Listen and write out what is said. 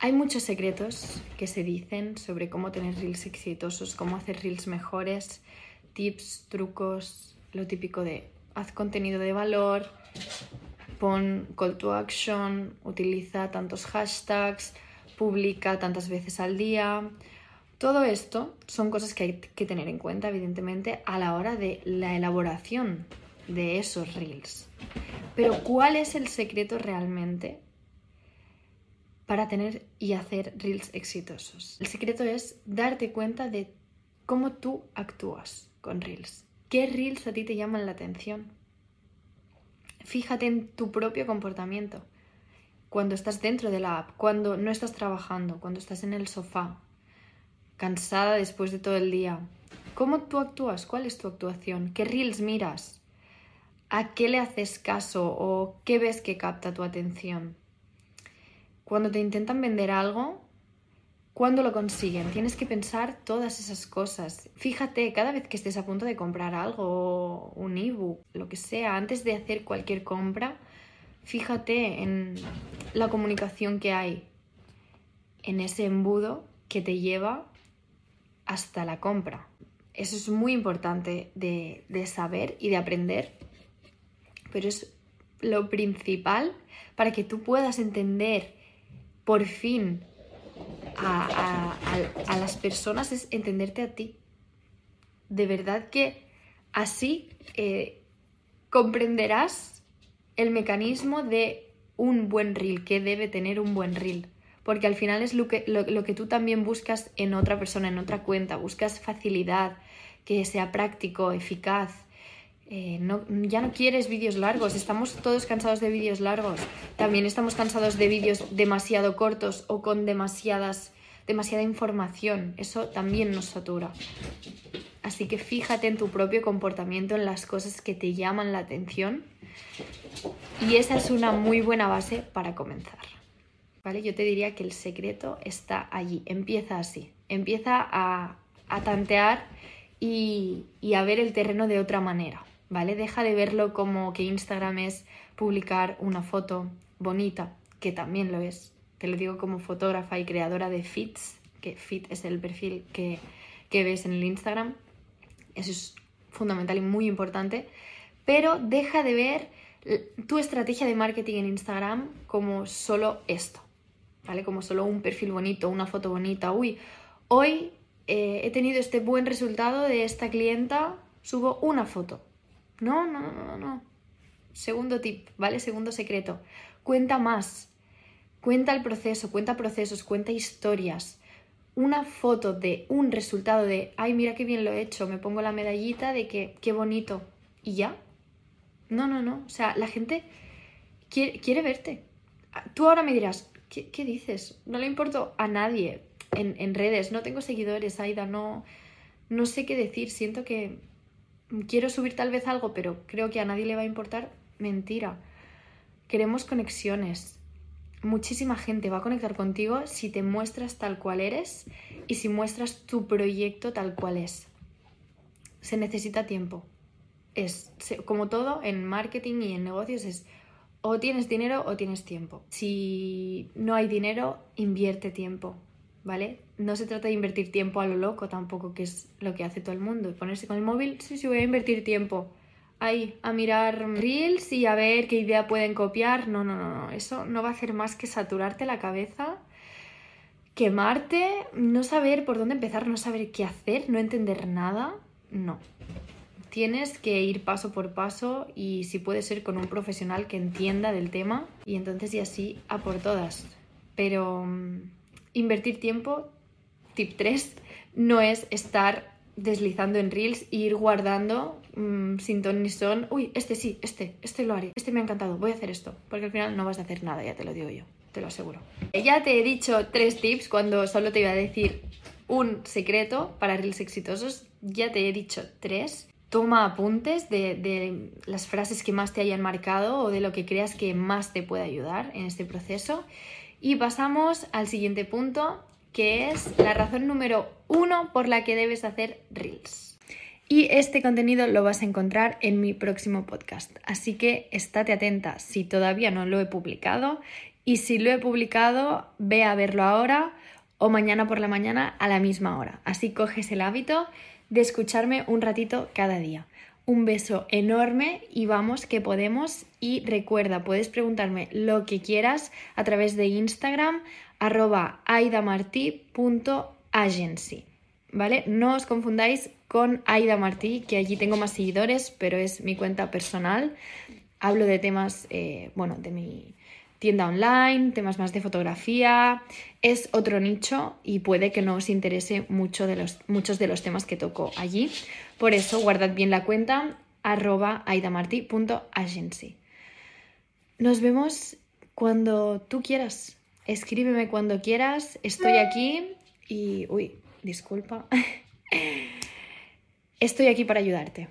Hay muchos secretos que se dicen sobre cómo tener reels exitosos, cómo hacer reels mejores, tips, trucos, lo típico de haz contenido de valor, pon call to action, utiliza tantos hashtags, publica tantas veces al día. Todo esto son cosas que hay que tener en cuenta, evidentemente, a la hora de la elaboración de esos reels. Pero ¿cuál es el secreto realmente para tener y hacer reels exitosos? El secreto es darte cuenta de cómo tú actúas con reels. ¿Qué reels a ti te llaman la atención? Fíjate en tu propio comportamiento. Cuando estás dentro de la app, cuando no estás trabajando, cuando estás en el sofá, cansada después de todo el día. ¿Cómo tú actúas? ¿Cuál es tu actuación? ¿Qué reels miras? ¿A qué le haces caso o qué ves que capta tu atención? Cuando te intentan vender algo, ¿cuándo lo consiguen? Tienes que pensar todas esas cosas. Fíjate, cada vez que estés a punto de comprar algo, un ebook, lo que sea, antes de hacer cualquier compra, fíjate en la comunicación que hay en ese embudo que te lleva hasta la compra. Eso es muy importante de, saber y de aprender, pero es lo principal para que tú puedas entender por fin a, las personas, es entenderte a ti. De verdad que así eh, comprenderás el mecanismo de un buen reel, que debe tener un buen reel porque al final es lo que, lo, que tú también buscas en otra persona, en otra cuenta, buscas facilidad, que sea práctico, eficaz. Eh, no, ya no quieres vídeos largos, estamos todos cansados de vídeos largos. También estamos cansados de vídeos demasiado cortos o con demasiadas, demasiada información. Eso también nos satura. Así que fíjate en tu propio comportamiento, en las cosas que te llaman la atención. Y esa es una muy buena base para comenzar. Yo te diría que el secreto está allí, empieza así, empieza a, tantear y, a ver el terreno de otra manera, ¿vale? Deja de verlo como que Instagram es publicar una foto bonita, que también lo es. Te lo digo como fotógrafa y creadora de fits, que fit es el perfil que, que ves en el Instagram. Eso es fundamental y muy importante. Pero deja de ver tu estrategia de marketing en Instagram como solo esto. ¿vale? Como solo un perfil bonito, una foto bonita. Uy, hoy eh, he tenido este buen resultado de esta clienta, subo una foto. No, no, no, no. Segundo tip, ¿vale? Segundo secreto. Cuenta más. Cuenta el proceso, cuenta procesos, cuenta historias. Una foto de un resultado de, ay, mira qué bien lo he hecho, me pongo la medallita de que qué bonito. ¿Y ya? No, no, no. O sea, la gente quiere, verte. Tú ahora me dirás, ¿Qué, dices? No le importo a nadie en, redes, no tengo seguidores, Aida, no, no sé qué decir, siento que quiero subir tal vez algo, pero creo que a nadie le va a importar. Mentira. Queremos conexiones. Muchísima gente va a conectar contigo si te muestras tal cual eres y si muestras tu proyecto tal cual es. Se necesita tiempo. Es como todo en marketing y en negocios es o tienes dinero o tienes tiempo. Si no hay dinero, invierte tiempo, ¿vale? No se trata de invertir tiempo a lo loco tampoco, que es lo que hace todo el mundo. Ponerse con el móvil, sí, sí, voy a invertir tiempo. Ahí, a mirar reels y a ver qué idea pueden copiar. No, no, no, no. Eso no va a hacer más que saturarte la cabeza, quemarte, no saber por dónde empezar, no saber qué hacer, no entender nada. No, tienes que ir paso por paso y si puede ser con un profesional que entienda del tema y entonces y así a por todas. Pero mm, invertir tiempo, tip 3, no es estar deslizando en reels e ir guardando mm, sin ton ni son. Uy, este sí, este, este lo haré, este me ha encantado, voy a hacer esto, porque al final no vas a hacer nada, ya te lo digo yo, te lo aseguro. Ya te he dicho tres tips cuando solo te iba a decir un secreto para reels exitosos, ya te he dicho tres toma apuntes de, las frases que más te hayan marcado o de lo que creas que más te puede ayudar en este proceso. Y pasamos al siguiente punto, que es la razón número uno por la que debes hacer Reels. Y este contenido lo vas a encontrar en mi próximo podcast. Así que estate atenta si todavía no lo he publicado Y si lo he publicado, ve a verlo ahora o mañana por la mañana a la misma hora. Así coges el hábito de escucharme un ratito cada día. Un beso enorme y vamos que podemos. Y recuerda, puedes preguntarme lo que quieras a través de Instagram arroba aidamarti.agency. ¿Vale? No os confundáis con Aida Martí, que allí tengo más seguidores, pero es mi cuenta personal. Hablo de temas, eh, bueno, de mi tienda online, temas más de fotografía. Es otro nicho y puede que no os interese mucho de los, muchos de los temas que toco allí. Por eso, guardad bien la cuenta arroba aidamarti.agency. Nos vemos cuando tú quieras. Escríbeme cuando quieras. Estoy aquí y... Uy, disculpa. Estoy aquí para ayudarte.